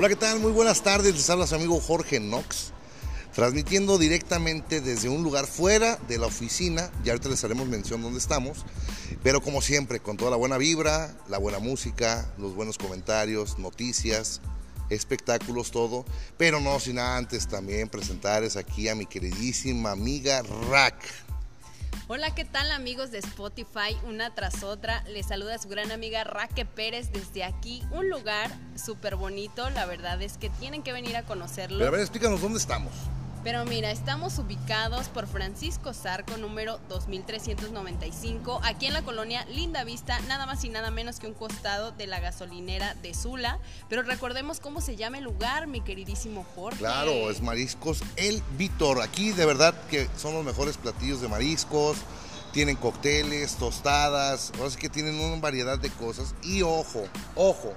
Hola, ¿qué tal? Muy buenas tardes. Les habla su amigo Jorge Knox, transmitiendo directamente desde un lugar fuera de la oficina. Ya ahorita les haremos mención dónde estamos, pero como siempre, con toda la buena vibra, la buena música, los buenos comentarios, noticias, espectáculos, todo. Pero no sin antes también presentarles aquí a mi queridísima amiga Rack. Hola, ¿qué tal amigos de Spotify? Una tras otra, les saluda su gran amiga Raque Pérez desde aquí, un lugar súper bonito, la verdad es que tienen que venir a conocerlo. Pero a ver, explícanos dónde estamos. Pero mira, estamos ubicados por Francisco Zarco, número 2395, aquí en la colonia Linda Vista, nada más y nada menos que un costado de la gasolinera de Sula. Pero recordemos cómo se llama el lugar, mi queridísimo Jorge. Claro, es Mariscos El Víctor. Aquí de verdad que son los mejores platillos de mariscos. Tienen cócteles, tostadas, ahora sí que tienen una variedad de cosas. Y ojo, ojo,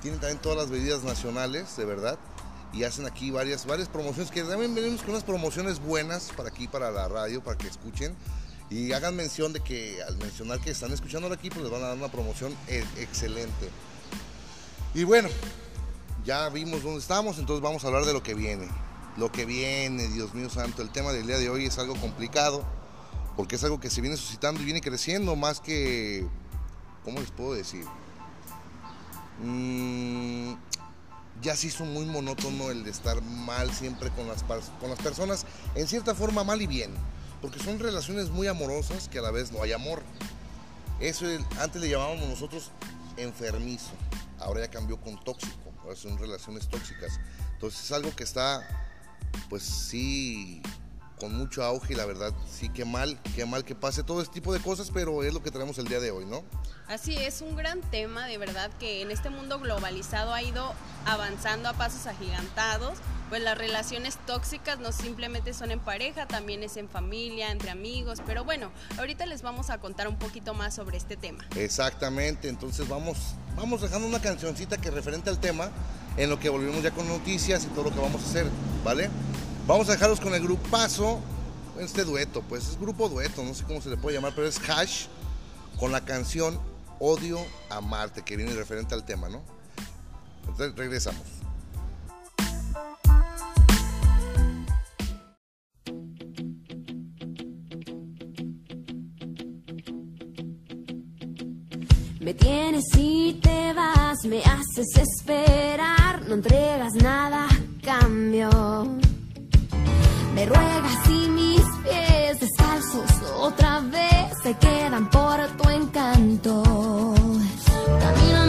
tienen también todas las bebidas nacionales, de verdad y hacen aquí varias, varias promociones que también venimos con unas promociones buenas para aquí, para la radio, para que escuchen y hagan mención de que al mencionar que están escuchando aquí, pues les van a dar una promoción e, excelente. Y bueno, ya vimos dónde estamos, entonces vamos a hablar de lo que viene. Lo que viene, Dios mío santo, el tema del día de hoy es algo complicado, porque es algo que se viene suscitando y viene creciendo más que, ¿cómo les puedo decir? Mmm ya se hizo muy monótono el de estar mal siempre con las, con las personas, en cierta forma mal y bien, porque son relaciones muy amorosas que a la vez no hay amor. Eso antes le llamábamos nosotros enfermizo, ahora ya cambió con tóxico, ahora son relaciones tóxicas. Entonces es algo que está, pues sí, con mucho auge y la verdad, sí, qué mal, qué mal que pase todo este tipo de cosas, pero es lo que tenemos el día de hoy, ¿no? Así es, un gran tema, de verdad, que en este mundo globalizado ha ido avanzando a pasos agigantados, pues las relaciones tóxicas no simplemente son en pareja, también es en familia, entre amigos, pero bueno, ahorita les vamos a contar un poquito más sobre este tema. Exactamente, entonces vamos, vamos dejando una cancioncita que referente al tema, en lo que volvemos ya con noticias y todo lo que vamos a hacer, ¿vale? Vamos a dejarlos con el grupazo, este dueto, pues es grupo dueto, no sé cómo se le puede llamar, pero es Hash con la canción Odio a Marte, que viene referente al tema, ¿no? Entonces regresamos. Me tienes y te vas, me haces esperar, no entregas nada, cambio. Me y mis pies descalzos otra vez se quedan por tu encanto. Camino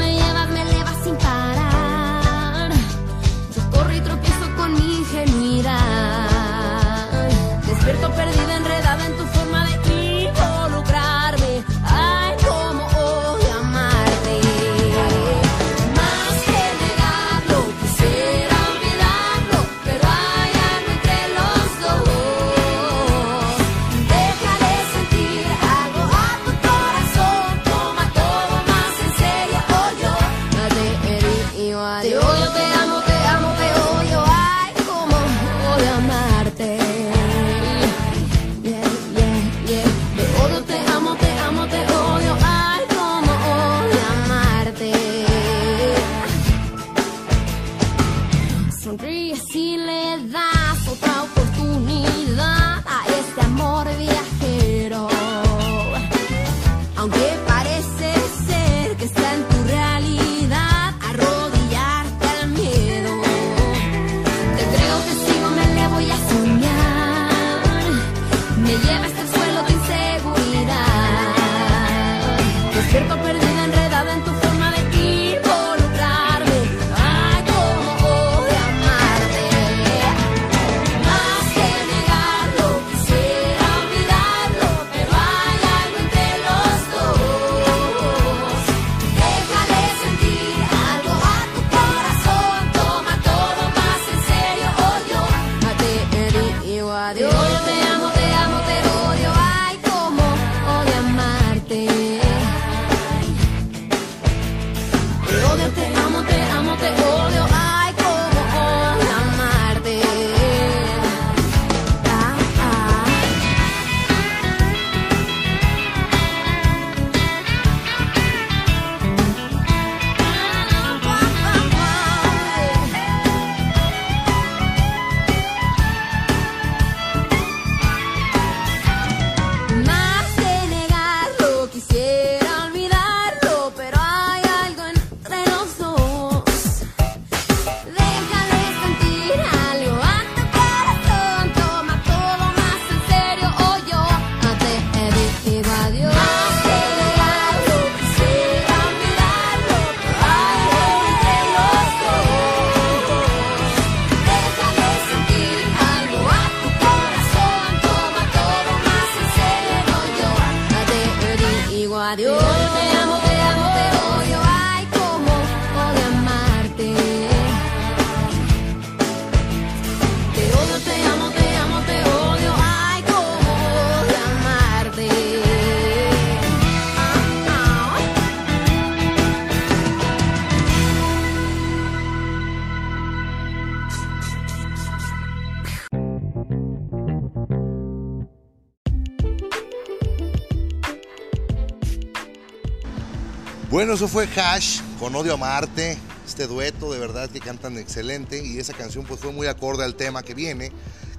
Bueno, eso fue Hash con Odio a Marte, este dueto de verdad que cantan excelente y esa canción pues fue muy acorde al tema que viene,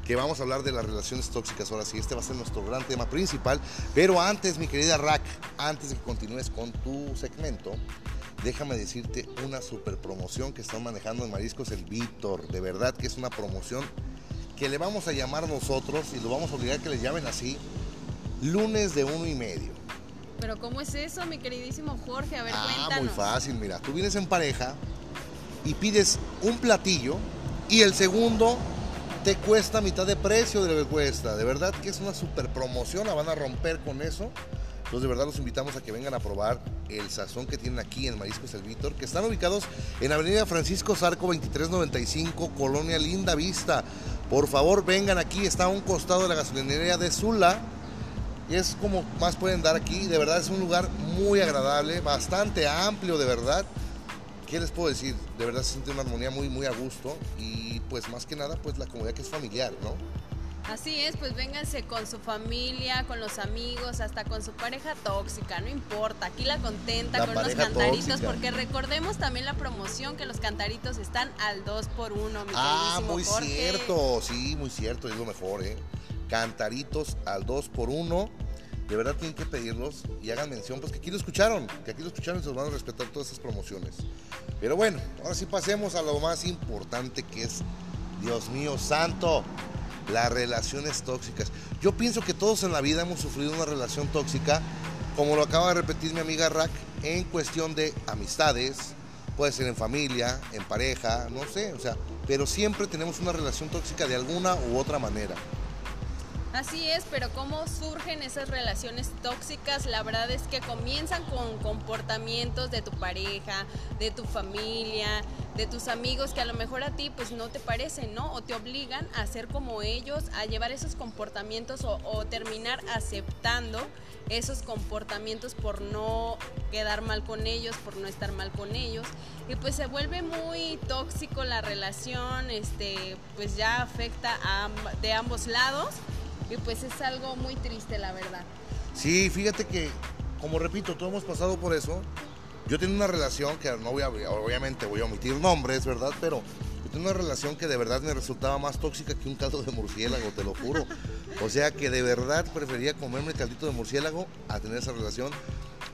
que vamos a hablar de las relaciones tóxicas. Ahora sí, este va a ser nuestro gran tema principal, pero antes mi querida Rack, antes de que continúes con tu segmento, déjame decirte una super promoción que están manejando en Mariscos el Víctor, de verdad que es una promoción que le vamos a llamar nosotros y lo vamos a obligar a que le llamen así, lunes de uno y medio. Pero ¿cómo es eso, mi queridísimo Jorge? A ver, Ah, cuéntanos. muy fácil, mira, tú vienes en pareja y pides un platillo y el segundo te cuesta mitad de precio de lo que cuesta. De verdad que es una super promoción, la van a romper con eso. Entonces de verdad los invitamos a que vengan a probar el sazón que tienen aquí en Mariscos El Víctor, que están ubicados en Avenida Francisco Zarco 2395, Colonia Linda Vista. Por favor, vengan aquí, está a un costado de la gasolinería de Zula. Y es como más pueden dar aquí. De verdad es un lugar muy agradable, bastante amplio, de verdad. ¿Qué les puedo decir? De verdad se siente una armonía muy, muy a gusto. Y pues más que nada, pues la comunidad que es familiar, ¿no? Así es, pues vénganse con su familia, con los amigos, hasta con su pareja tóxica, no importa. Aquí la contenta La con pareja cantaritos, tóxica. porque recordemos también la promoción que los cantaritos están al 2 por 1 mi Ah, muy Jorge. cierto. Sí, muy cierto. Es lo mejor, ¿eh? Cantaritos al 2 por 1 De verdad tienen que pedirlos y hagan mención, pues que aquí lo escucharon, que aquí lo escucharon y se van a respetar todas esas promociones. Pero bueno, ahora sí pasemos a lo más importante que es, Dios mío santo, las relaciones tóxicas. Yo pienso que todos en la vida hemos sufrido una relación tóxica, como lo acaba de repetir mi amiga Rack, en cuestión de amistades, puede ser en familia, en pareja, no sé, o sea, pero siempre tenemos una relación tóxica de alguna u otra manera. Así es, pero ¿cómo surgen esas relaciones tóxicas? La verdad es que comienzan con comportamientos de tu pareja, de tu familia, de tus amigos que a lo mejor a ti pues no te parecen, ¿no? O te obligan a ser como ellos, a llevar esos comportamientos o, o terminar aceptando esos comportamientos por no quedar mal con ellos, por no estar mal con ellos. Y pues se vuelve muy tóxico la relación, este, pues ya afecta a de ambos lados. Y pues es algo muy triste, la verdad. Sí, fíjate que, como repito, todos hemos pasado por eso. Yo tengo una relación que no voy obviamente voy a omitir nombres, ¿verdad? Pero yo tengo una relación que de verdad me resultaba más tóxica que un caldo de murciélago, te lo juro. O sea que de verdad prefería comerme el caldito de murciélago a tener esa relación.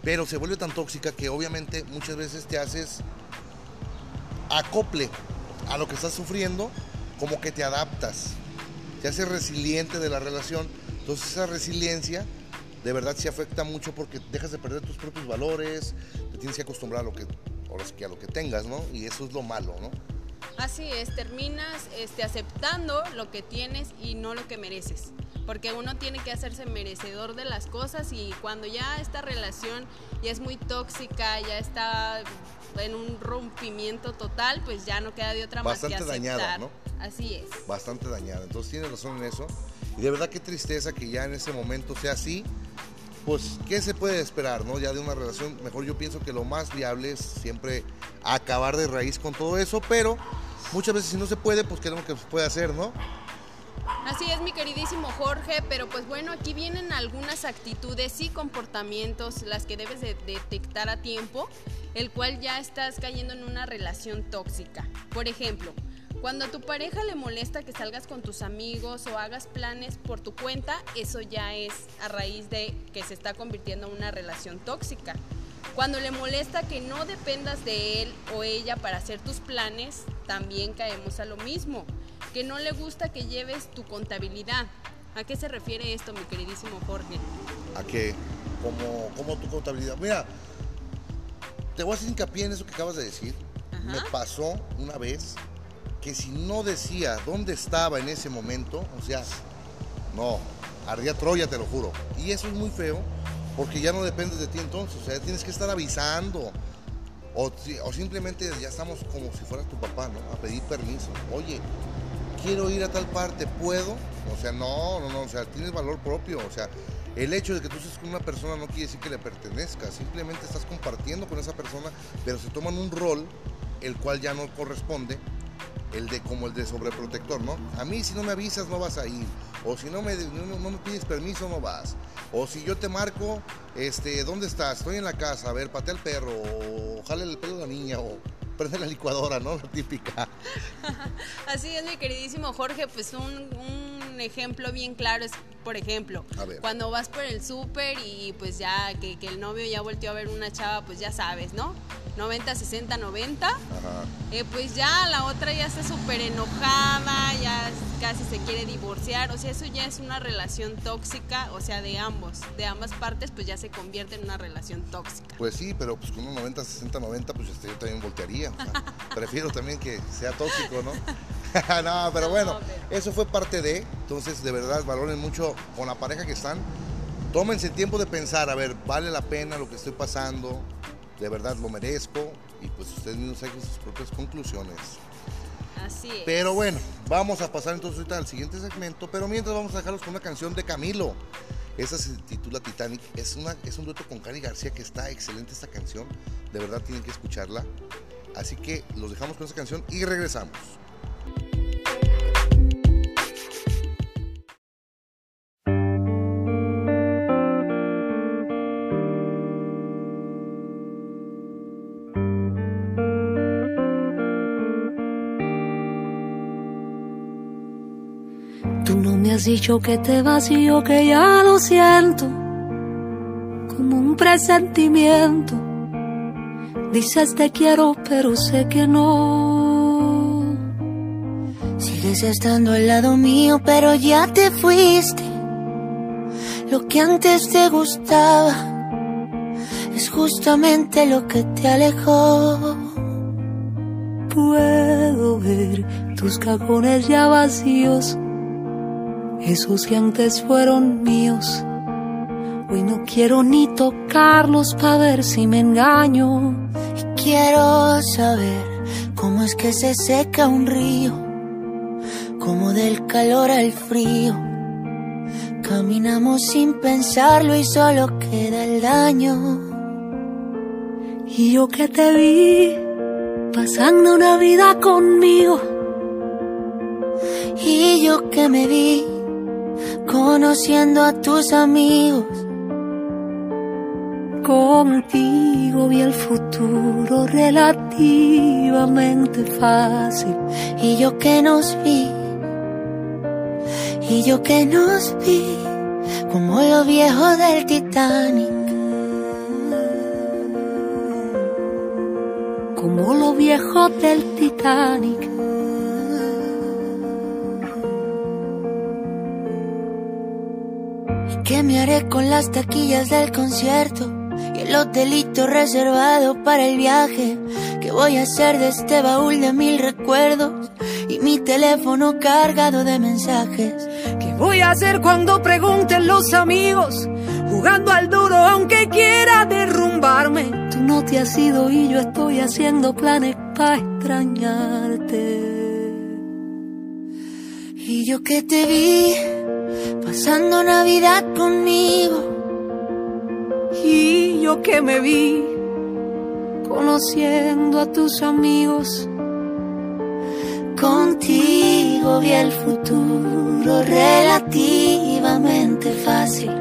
Pero se vuelve tan tóxica que obviamente muchas veces te haces acople a lo que estás sufriendo, como que te adaptas te hace resiliente de la relación. Entonces esa resiliencia de verdad sí afecta mucho porque dejas de perder tus propios valores, te tienes que acostumbrar a lo que, a lo que tengas, ¿no? Y eso es lo malo, ¿no? Así es, terminas este, aceptando lo que tienes y no lo que mereces. Porque uno tiene que hacerse merecedor de las cosas y cuando ya esta relación ya es muy tóxica, ya está en un rompimiento total, pues ya no queda de otra más que Bastante aceptar. dañada, ¿no? Así es. Bastante dañada. Entonces tienes razón en eso. Y de verdad qué tristeza que ya en ese momento sea así. Pues, ¿qué se puede esperar, no? Ya de una relación, mejor yo pienso que lo más viable es siempre acabar de raíz con todo eso, pero muchas veces si no se puede, pues queremos que se pueda hacer, ¿no? Así es, mi queridísimo Jorge, pero pues bueno, aquí vienen algunas actitudes y comportamientos las que debes de detectar a tiempo, el cual ya estás cayendo en una relación tóxica. Por ejemplo, cuando a tu pareja le molesta que salgas con tus amigos o hagas planes por tu cuenta, eso ya es a raíz de que se está convirtiendo en una relación tóxica. Cuando le molesta que no dependas de él o ella para hacer tus planes, también caemos a lo mismo. Que no le gusta que lleves tu contabilidad. ¿A qué se refiere esto, mi queridísimo Jorge? a que como, como tu contabilidad. Mira, te voy a hacer hincapié en eso que acabas de decir. Ajá. Me pasó una vez que si no decía dónde estaba en ese momento, o sea, no, ardía Troya, te lo juro. Y eso es muy feo porque ya no dependes de ti entonces, o sea, tienes que estar avisando. O, o simplemente ya estamos como si fueras tu papá, ¿no? A pedir permiso. Oye, quiero ir a tal parte, ¿puedo? O sea, no, no, no, o sea, tienes valor propio, o sea, el hecho de que tú estés con una persona no quiere decir que le pertenezca, simplemente estás compartiendo con esa persona, pero se toman un rol el cual ya no corresponde el de como el de sobreprotector, ¿no? A mí si no me avisas no vas a ir, o si no me, no, me pides permiso no vas, o si yo te marco, este, ¿dónde estás? Estoy en la casa, a ver, patea el perro, o jale el pelo a la niña, o prende la licuadora, ¿no? La típica. Así es, mi queridísimo Jorge, pues un, un ejemplo bien claro es, por ejemplo, cuando vas por el súper y pues ya que, que el novio ya volteó a ver una chava, pues ya sabes, ¿no? 90, 60, 90. Ajá. Eh, pues ya la otra ya está súper enojada, ya casi se quiere divorciar, o sea, eso ya es una relación tóxica, o sea, de ambos, de ambas partes, pues ya se convierte en una relación tóxica. Pues sí, pero pues con un 90, 60, 90, pues este, yo también voltearía. o sea, prefiero también que sea tóxico, ¿no? no, pero bueno, No, pero- eso fue parte de. Entonces, de verdad, valoren mucho con la pareja que están. Tómense el tiempo de pensar, a ver, vale la pena lo que estoy pasando, de verdad lo merezco, y pues ustedes mismos saquen sus propias conclusiones. Así es. Pero bueno, vamos a pasar entonces ahorita al siguiente segmento, pero mientras vamos a dejarlos con una canción de Camilo. Esta se titula Titanic, es, una, es un dueto con Cari García que está excelente esta canción, de verdad tienen que escucharla. Así que los dejamos con esta canción y regresamos. Dicho que te yo que ya lo siento, como un presentimiento. Dices te quiero, pero sé que no. Sigues estando al lado mío, pero ya te fuiste. Lo que antes te gustaba es justamente lo que te alejó. Puedo ver tus cajones ya vacíos, esos que antes fueron míos. Hoy no quiero ni tocarlos para ver si me engaño. Y quiero saber cómo es que se seca un río, como del calor al frío. Caminamos sin pensarlo y solo queda el daño. Y yo que te vi pasando una vida conmigo. Y yo que me vi conociendo a tus amigos. Contigo vi el futuro relativamente fácil. Y yo que nos vi, y yo que nos vi, como los viejos del Titanic. Como los viejos del Titanic. ¿Y qué me haré con las taquillas del concierto? Y el hotelito reservado para el viaje. ¿Qué voy a hacer de este baúl de mil recuerdos? Y mi teléfono cargado de mensajes. ¿Qué voy a hacer cuando pregunten los amigos? Jugando al duro aunque quiera derrumbarme. Tú no te has ido y yo estoy haciendo planes para extrañarte. Y yo que te vi pasando Navidad conmigo. Y yo que me vi conociendo a tus amigos. Contigo vi el futuro relativamente fácil.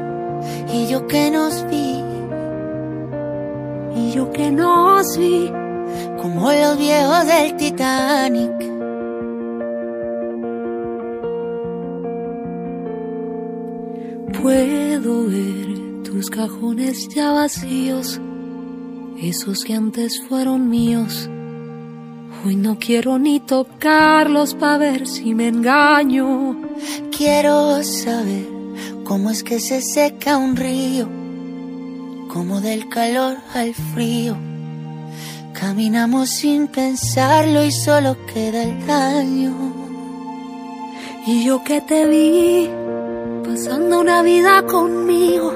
Y yo que nos vi Y yo que nos vi como los viejos del Titanic. Puedo ver tus cajones ya vacíos, esos que antes fueron míos. Hoy no quiero ni tocarlos para ver si me engaño. Quiero saber cómo es que se seca un río, como del calor al frío. Caminamos sin pensarlo y solo queda el daño. Y yo que te vi pasando una vida conmigo.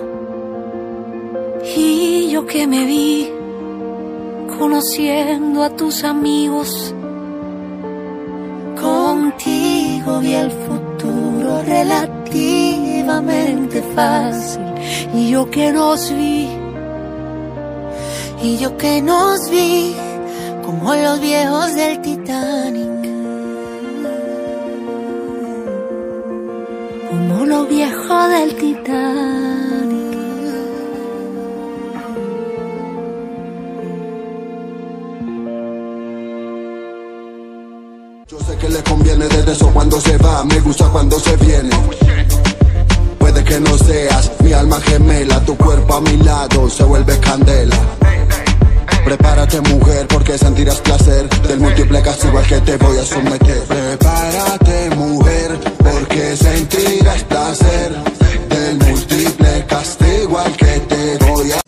Y yo que me vi conociendo a tus amigos. Contigo vi el futuro relativamente fácil. Y yo que nos vi Y yo que nos vi como los viejos del Titanic. Viejo del Titanic. Yo sé que le conviene desde eso cuando se va, me gusta cuando se viene. Puede que no seas mi alma gemela, tu cuerpo a mi lado se vuelve candela. Prepárate mujer porque sentirás placer. Del múltiple castigo al que te voy a someter. Prepárate mujer porque sentirás placer. Del múltiple castigo al que te voy a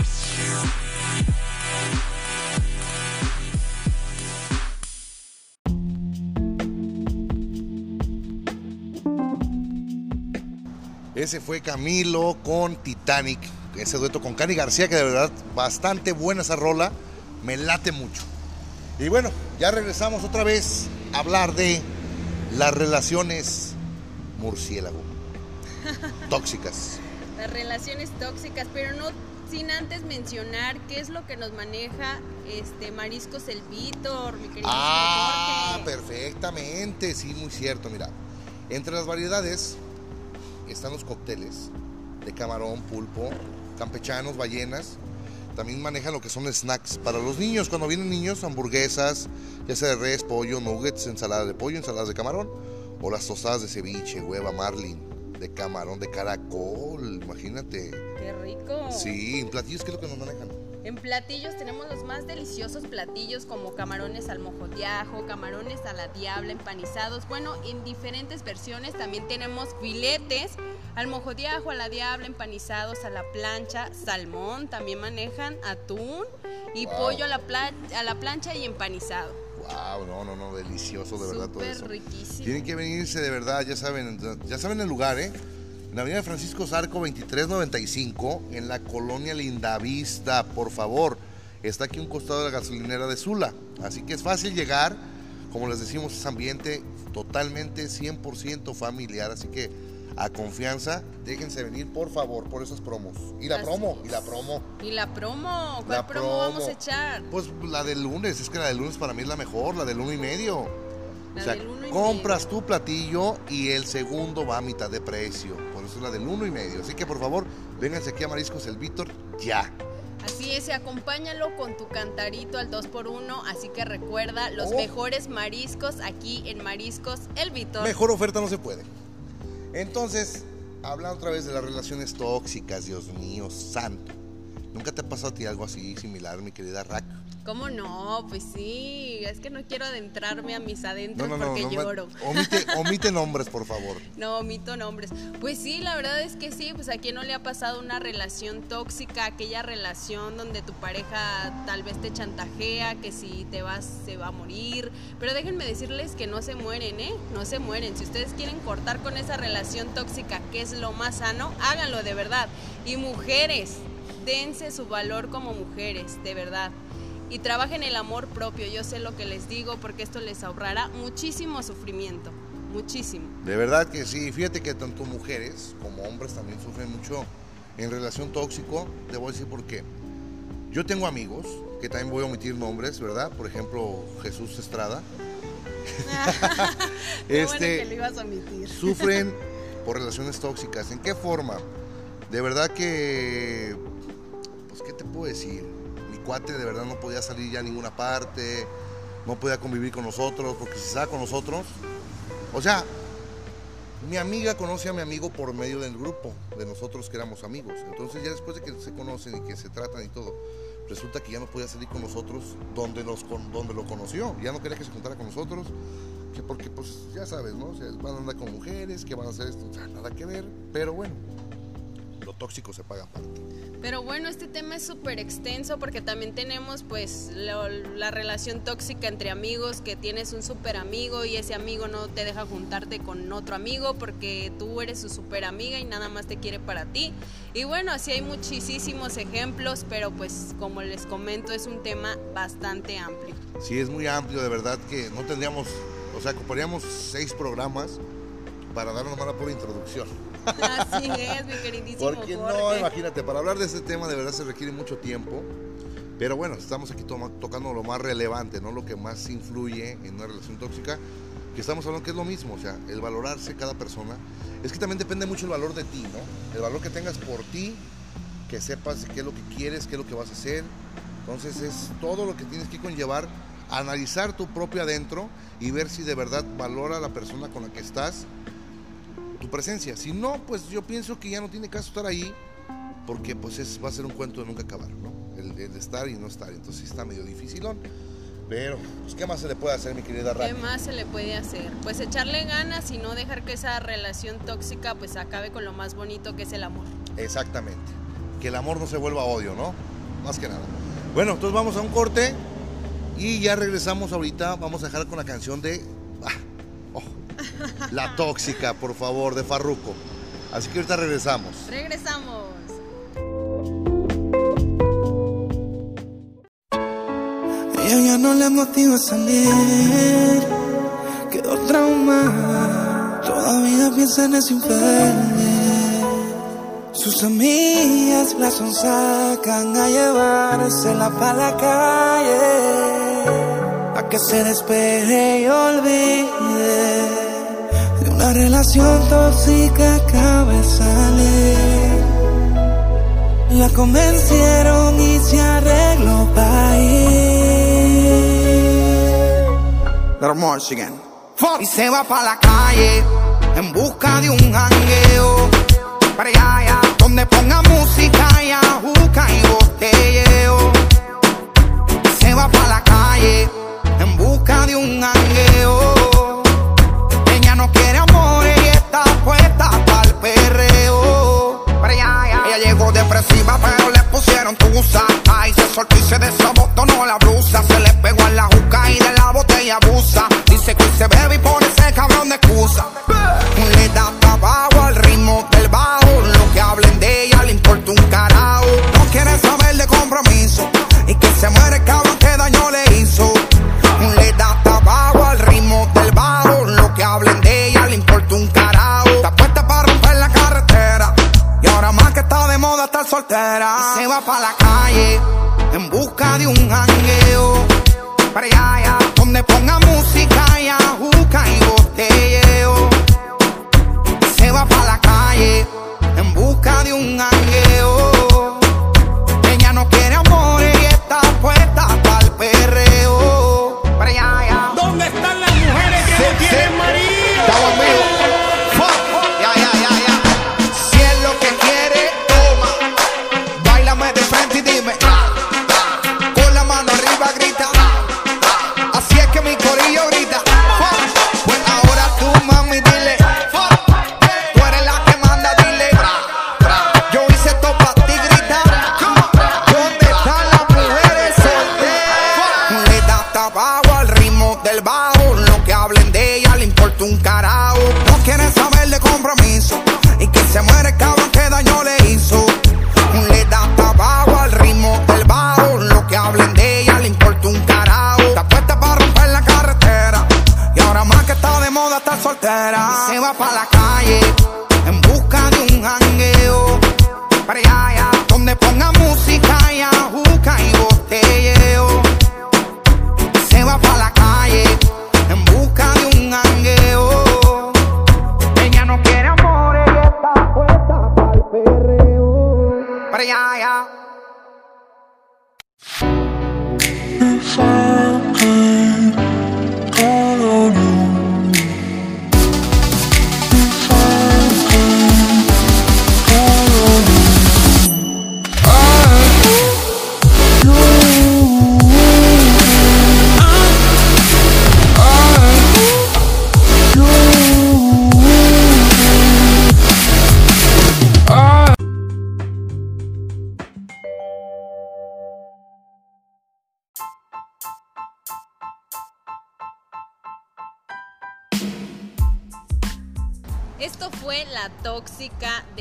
Ese fue Camilo con Titanic, ese dueto con Cani García, que de verdad bastante buena esa rola, me late mucho. Y bueno, ya regresamos otra vez a hablar de las relaciones murciélago, tóxicas. Las relaciones tóxicas, pero no sin antes mencionar qué es lo que nos maneja este Mariscos el Víctor, mi querido Ah, Jorge. perfectamente, sí, muy cierto, mira. Entre las variedades están los cócteles de camarón, pulpo, campechanos, ballenas. También manejan lo que son snacks para los niños. Cuando vienen niños, hamburguesas, ya sea de res, pollo, nuggets, ensalada de pollo, ensaladas de camarón. O las tostadas de ceviche, hueva, marlin, de camarón, de caracol, imagínate. Qué rico. Sí, en platillos, ¿qué es lo que nos manejan? En platillos tenemos los más deliciosos platillos como camarones al mojo de ajo, camarones a la diabla empanizados. Bueno, en diferentes versiones también tenemos filetes al mojo de ajo, a la diabla empanizados a la plancha, salmón, también manejan atún y Wow. pollo a la, pla- a la plancha y empanizado. Wow, no, no, no, delicioso, de verdad todo Súper eso. riquísimo. Tienen que venirse de verdad, ya saben, ya saben el lugar, ¿eh? En la avenida Francisco Zarco 2395, en la colonia Lindavista, por favor. Está aquí a un costado de la gasolinera de Sula. Así que es fácil llegar. Como les decimos, es ambiente totalmente 100% familiar. Así que a confianza, déjense venir, por favor, por esas promos. Y la Así promo, es. y la promo. ¿Y la promo? ¿Cuál La promo, vamos a echar? Pues la del lunes, es que la del lunes para mí es la mejor, la del uno y medio. La o sea, del uno y compras tu platillo y el segundo va a mitad de precio. Por eso es la del uno y medio. Así que por favor, vénganse aquí a Mariscos el Víctor ya. Así es, y acompáñalo con tu cantarito al 2x1, así que recuerda los Oh. mejores mariscos aquí en Mariscos El Vitor. Mejor oferta no se puede. Entonces, hablando otra vez de las relaciones tóxicas, Dios mío, santo. ¿Nunca te ha pasado a ti algo así similar, mi querida Rack? ¿Cómo no? Pues sí, es que no quiero adentrarme a mis adentros No, no, no, porque no, lloro. omite, omite nombres, por favor. No, omito nombres. Pues sí, la verdad es que sí, pues a quién no le ha pasado una relación tóxica, aquella relación donde tu pareja tal vez te chantajea, que si te vas se va a morir. Pero déjenme decirles que no se mueren, ¿eh? No se mueren. Si ustedes quieren cortar con esa relación tóxica, que es lo más sano, háganlo de verdad. Y mujeres, dense su valor como mujeres, de verdad. Y trabajen el amor propio, yo sé lo que les digo porque esto les ahorrará muchísimo sufrimiento, muchísimo. De verdad que sí, fíjate que tanto mujeres como hombres también sufren mucho en relación tóxico. Te voy a decir por qué. Yo tengo amigos, que también voy a omitir nombres, ¿verdad? Por ejemplo, Jesús Estrada. Qué bueno Este, que lo ibas a omitir. sufren por relaciones tóxicas. ¿En qué forma? De verdad que, pues, ¿qué te puedo decir? Cuate de verdad no podía salir ya a ninguna parte, no podía convivir con nosotros, porque si estaba con nosotros, o sea, mi amiga conoce a mi amigo por medio del grupo, de nosotros que éramos amigos. Entonces ya después de que se conocen y que se tratan y todo, resulta que ya no podía salir con nosotros donde, con- donde lo conoció. Ya no quería que se juntara con nosotros, que porque pues ya sabes, ¿no? O van a andar con mujeres, que van a hacer esto, nada que ver. Pero bueno, lo tóxico se paga aparte. Pero bueno, este tema es súper extenso porque también tenemos pues lo- la relación tóxica entre amigos, que tienes un súper amigo y ese amigo no te deja juntarte con otro amigo porque tú eres su súper amiga y nada más te quiere para ti. Y bueno, así hay muchísimos ejemplos, pero pues como les comento es un tema bastante amplio. Sí, es muy amplio, de verdad que no tendríamos, o sea, ocuparíamos seis programas para dar una mala por introducción. Así es, mi queridísimo Porque no, Jorge. imagínate, para hablar de este tema de verdad se requiere mucho tiempo. Pero bueno, estamos aquí toma- tocando lo más relevante, ¿no? Lo que más influye en una relación tóxica. que estamos hablando que es lo mismo, o sea, el valorarse cada persona. Es que también depende mucho el valor de ti, ¿no? El valor que tengas por ti, que sepas qué es lo que quieres, qué es lo que vas a hacer. Entonces es todo lo que tienes que conllevar, analizar tu propio adentro y ver si de verdad valora la persona con la que estás tu presencia. Si no, pues yo pienso que ya no tiene caso estar ahí, porque pues es, va a ser un cuento de nunca acabar, ¿no? El, el estar y no estar. Entonces está medio dificilón. Pero, pues, ¿qué más se le puede hacer, mi querida ¿Qué Rani? más se le puede hacer? Pues echarle ganas y no dejar que esa relación tóxica pues acabe con lo más bonito que es el amor. Exactamente. Que el amor no se vuelva odio, ¿no? Más que nada. Bueno, entonces vamos a un corte y ya regresamos ahorita. Vamos a dejar con la canción de ah, oh, La Tóxica, por favor, de Farruko. Así que ahorita regresamos. Regresamos. Ella ya no le motiva a salir, quedó traumada, todavía piensa en ese infeliz. Sus amigas la sonsacan a llevársela para la calle, a que se despeje y olvide de una relación tóxica acaba de salir. La convencieron y se arregló para ir. Again. Y se va para la calle en busca de un jangueo. Para allá, allá, donde ponga música y ajuca y botelleo. Y se va para la calle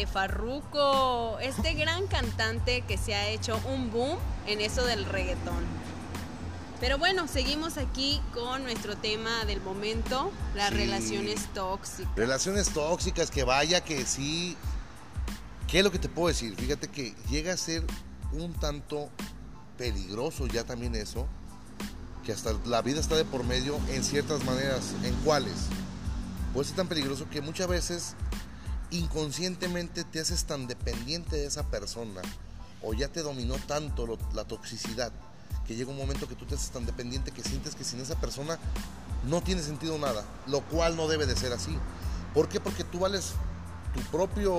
De Farruko, este gran cantante que se ha hecho un boom en eso del reggaetón. Pero bueno, seguimos aquí con nuestro tema del momento, las Sí. relaciones tóxicas. Relaciones tóxicas, que vaya que sí. ¿Qué es lo que te puedo decir? Fíjate que llega a ser un tanto peligroso ya también eso. que hasta la vida está de por medio en ciertas maneras. ¿En cuáles? Puede ser tan peligroso que muchas veces inconscientemente te haces tan dependiente de esa persona o ya te dominó tanto la toxicidad que llega un momento que tú te haces tan dependiente que sientes que sin esa persona no tiene sentido nada, lo cual no debe de ser así. ¿Por qué? Porque tú vales tu propio,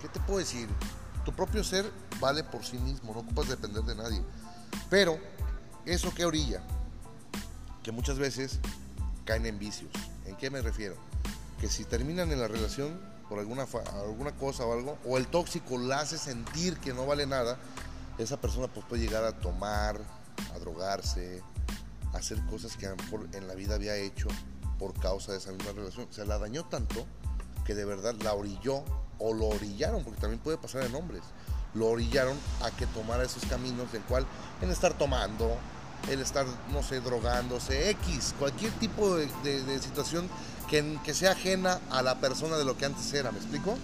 ¿qué te puedo decir? Tu propio ser vale por sí mismo, no ocupas depender de nadie. Pero, ¿eso qué orilla? Que muchas veces caen en vicios. ¿En qué me refiero? Que si terminan en la relación por alguna, alguna cosa o algo, o el tóxico la hace sentir que no vale nada, esa persona pues puede llegar a tomar, a drogarse, a hacer cosas que en la vida había hecho por causa de esa misma relación. O sea, la dañó tanto que de verdad la orilló o lo orillaron, porque también puede pasar en hombres, lo orillaron a que tomara esos caminos del cual en estar tomando, el estar, no sé, drogándose, X, cualquier tipo de situación que, que sea ajena a la persona de lo que antes era, ¿me explico?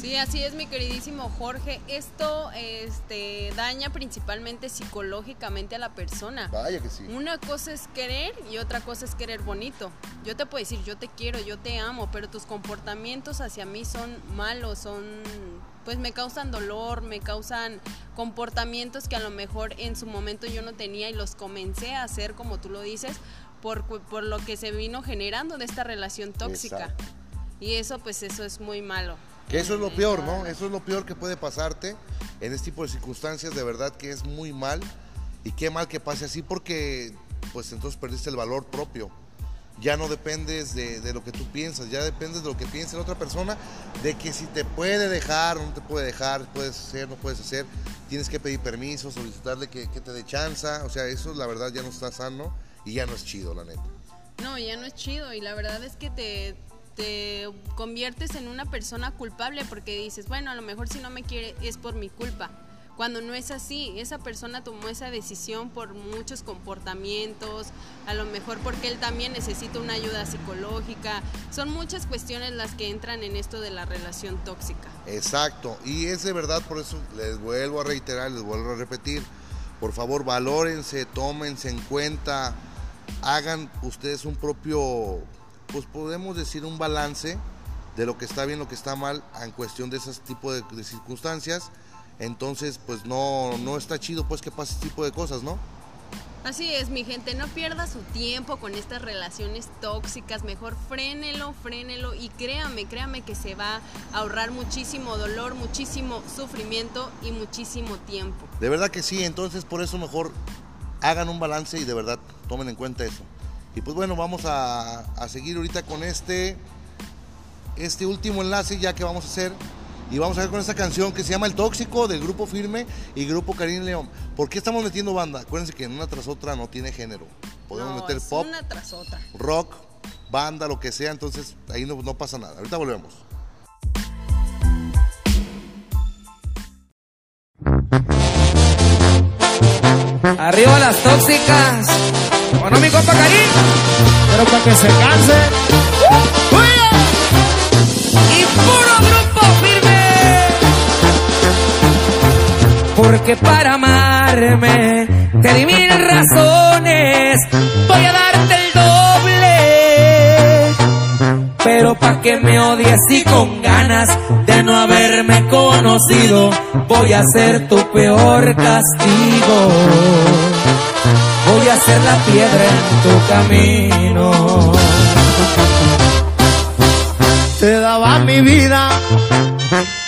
Sí, así es mi queridísimo Jorge. Esto este, daña principalmente psicológicamente a la persona. Vaya que sí. Una cosa es querer y otra cosa es querer bonito. Yo te puedo decir, yo te quiero, yo te amo, pero tus comportamientos hacia mí son malos, son, pues me causan dolor, me causan comportamientos que a lo mejor en su momento yo no tenía y los comencé a hacer, como tú lo dices, por, lo que se vino generando de esta relación tóxica. Exacto. Y eso, pues eso es muy malo. Que eso es lo Eh, peor, ¿no? Eso es lo peor que puede pasarte en este tipo de circunstancias, de verdad que es muy mal. Y qué mal que pase así porque pues entonces perdiste el valor propio. Ya no dependes de, de lo que tú piensas, ya dependes de lo que piensa la otra persona, de que si te puede dejar o no te puede dejar, puedes hacer, no puedes hacer, tienes que pedir permiso, solicitarle que, que te dé chanza, o sea, eso la verdad ya no está sano y ya no es chido, la neta. No, ya no es chido y la verdad es que te, te conviertes en una persona culpable porque dices, bueno, a lo mejor si no me quiere es por mi culpa. Cuando no es así, esa persona tomó esa decisión por muchos comportamientos, a lo mejor porque él también necesita una ayuda psicológica. Son muchas cuestiones las que entran en esto de la relación tóxica. Exacto, y es de verdad, por eso les vuelvo a reiterar, les vuelvo a repetir, por favor valórense, tómense en cuenta, hagan ustedes un propio, pues podemos decir un balance de lo que está bien, lo que está mal en cuestión de ese tipo de, de circunstancias, entonces pues no, no está chido pues que pase este tipo de cosas, ¿no? Así es, mi gente, no pierda su tiempo con estas relaciones tóxicas, mejor frénelo, frénelo y créame, créame que se va a ahorrar muchísimo dolor, muchísimo sufrimiento y muchísimo tiempo. De verdad que sí, entonces por eso mejor hagan un balance y de verdad tomen en cuenta eso. Y pues bueno, vamos a, a seguir ahorita con este, este último enlace ya que vamos a hacer. Y vamos a ver con esta canción que se llama El Tóxico del Grupo Firme y Grupo Karim León. ¿Por qué estamos metiendo banda? Acuérdense que en una tras otra no tiene género. Podemos No, meter es pop, una tras otra. rock, banda, lo que sea, entonces ahí no, no pasa nada. Ahorita volvemos. Arriba las tóxicas. Bueno, mi compa Karim. Pero para que se canse. Y puro grupo firme. Porque para amarme te di mil razones. Voy a darte el doble. Pero pa' que me odies y con ganas de no haberme conocido, voy a ser tu peor castigo. A la piedra en tu camino. Te daba mi vida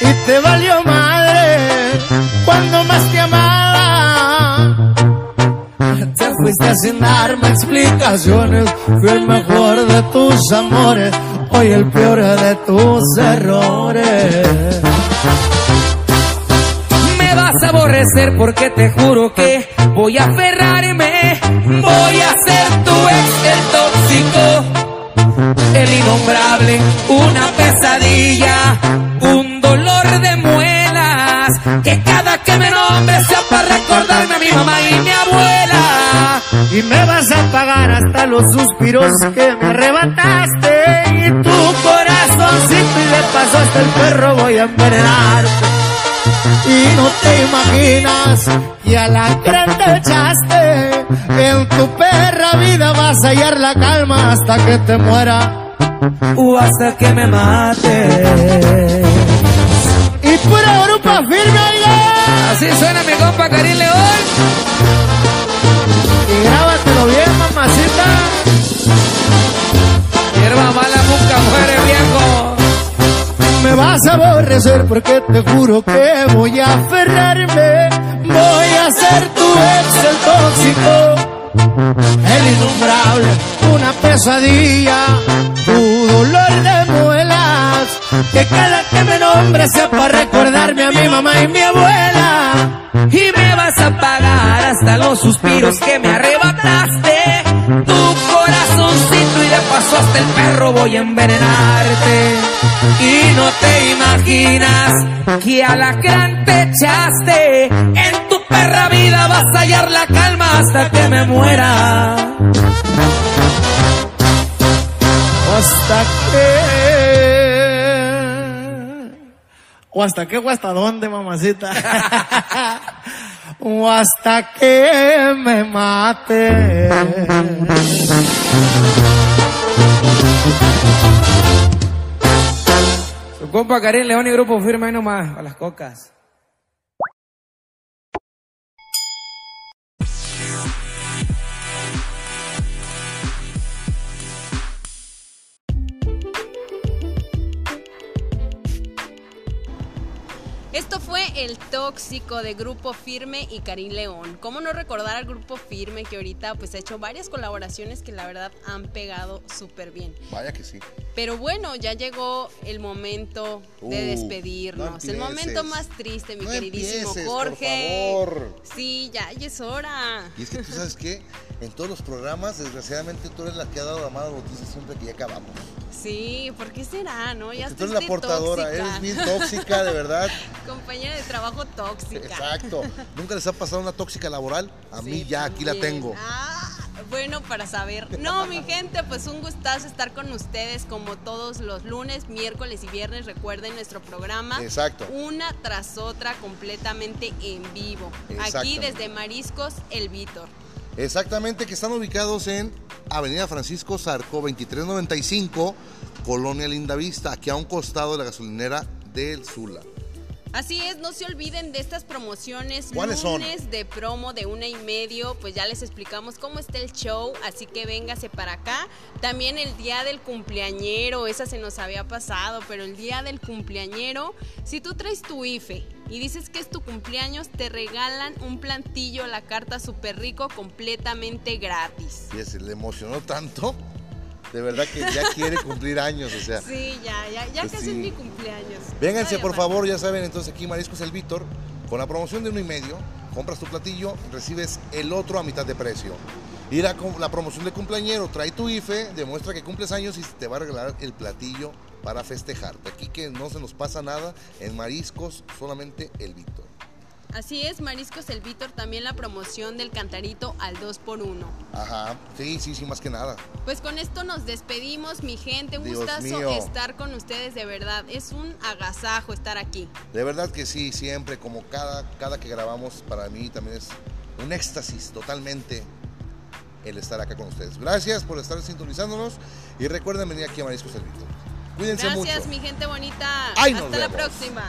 y te valió madre cuando más te amaba. Te fuiste Sin darme explicaciones, fui el mejor de tus amores, hoy el peor de tus errores. Aborrecer porque te juro que voy a aferrarme. Voy a ser tu ex, el tóxico, el innombrable, una pesadilla, un dolor de muelas. Que cada que me nombre sea para recordarme a mi mamá y mi abuela. Y me vas a pagar hasta los suspiros que me arrebataste. Y tu corazoncito y de paso hasta el perro voy a envenenarte. Y no te imaginas que a la gran te echaste. En tu perra vida vas a hallar la calma hasta que te muera. o hasta que me mate. Y pura grupa firme, oiga. Así suena mi compa Karim León. Y grábatelo bien, mamacita. Hierba mala. Me vas a aborrecer porque te juro que voy a aferrarme. Voy a ser tu ex el tóxico, el innombrable, una pesadilla, tu dolor de muelas. Que cada que me nombre sea para recordarme a mi mamá y mi abuela. Y me vas a pagar hasta los suspiros que me arrebataste. Tu corazoncito y de paso hasta el perro voy a envenenarte. Y no te imaginas que a la gran te echaste. En tu perra vida vas a hallar la calma hasta que me muera. Hasta que. O hasta qué o hasta dónde, mamacita. o hasta que me mate. Compa Karim León y Grupo Firme ahí nomás, a las cocas. Esto fue El Tóxico de Grupo Firme y Karim León. ¿Cómo no recordar al Grupo Firme que ahorita pues ha hecho varias colaboraciones que la verdad han pegado súper bien? Vaya que sí. Pero bueno, ya llegó el momento de Uh, despedirnos. no el momento más triste, mi No queridísimo empieces, Jorge. por favor. Sí, ya, ya es hora. Y es que tú sabes que en todos los programas, desgraciadamente, tú eres la que ha dado la mala noticia siempre que ya acabamos. Sí, ¿por qué será, no? Ya tú eres la portadora, tóxica. eres bien tóxica, de verdad. Compañera de trabajo tóxica. Exacto. ¿Nunca les ha pasado una tóxica laboral? A mí ya, aquí la tengo. Ah, bueno, para saber. No, mi gente, pues un gustazo estar con ustedes como todos los lunes, miércoles y viernes. Recuerden nuestro programa. Exacto. Una tras otra completamente en vivo. Aquí desde Mariscos, El Vítor. Exactamente, que están ubicados en Avenida Francisco Zarco, 2395, Colonia Lindavista, aquí a un costado de la gasolinera del Zula. Así es, no se olviden de estas promociones. ¿Cuáles son? lunes de promo de una y medio, pues ya les explicamos cómo está el show, así que véngase para acá. También el día del cumpleañero, esa se nos había pasado, pero el día del cumpleañero, si tú traes tu IFE y dices que es tu cumpleaños, te regalan un plantillo, la carta súper rico, completamente gratis. Y se le emocionó tanto, de verdad que ya quiere cumplir años, o sea. Sí, ya, ya, ya Pues casi sí. es mi cumpleaños. Vénganse, por favor, ya saben, entonces aquí Mariscos El Víctor, con la promoción de uno y medio, compras tu platillo, recibes el otro a mitad de precio. Ir a com- la promoción de cumpleañero, trae tu IFE, demuestra que cumples años y te va a regalar el platillo para festejarte. Aquí que no se nos pasa nada, en Mariscos solamente El Víctor. Así es, Mariscos El Vítor, también la promoción del cantarito al 2x1. Ajá, sí, sí, sí, más que nada. Pues con esto nos despedimos, mi gente. Un Dios gustazo mío. estar con ustedes, de verdad. Es un agasajo estar aquí. De verdad que sí, siempre, como cada, cada que grabamos, para mí también es un éxtasis totalmente el estar acá con ustedes. Gracias por estar sintonizándonos y recuerden venir aquí a Mariscos El Víctor. Cuídense Gracias, mucho. mi gente bonita. Ay, Hasta la vemos. próxima.